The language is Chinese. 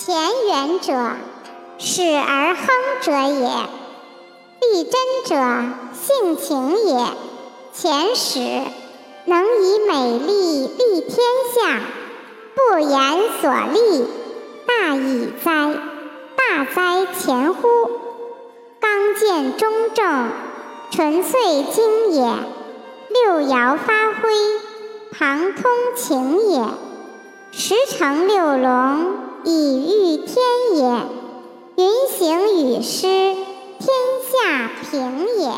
前元者，始而亨者也。立贞者，性情也。前始，能以美丽立天下，不言所立，大矣哉！大哉乾乎！刚健中正，纯粹精也。六爻发挥，旁通情也。十成六龙，以也。云行雨施，天下平也。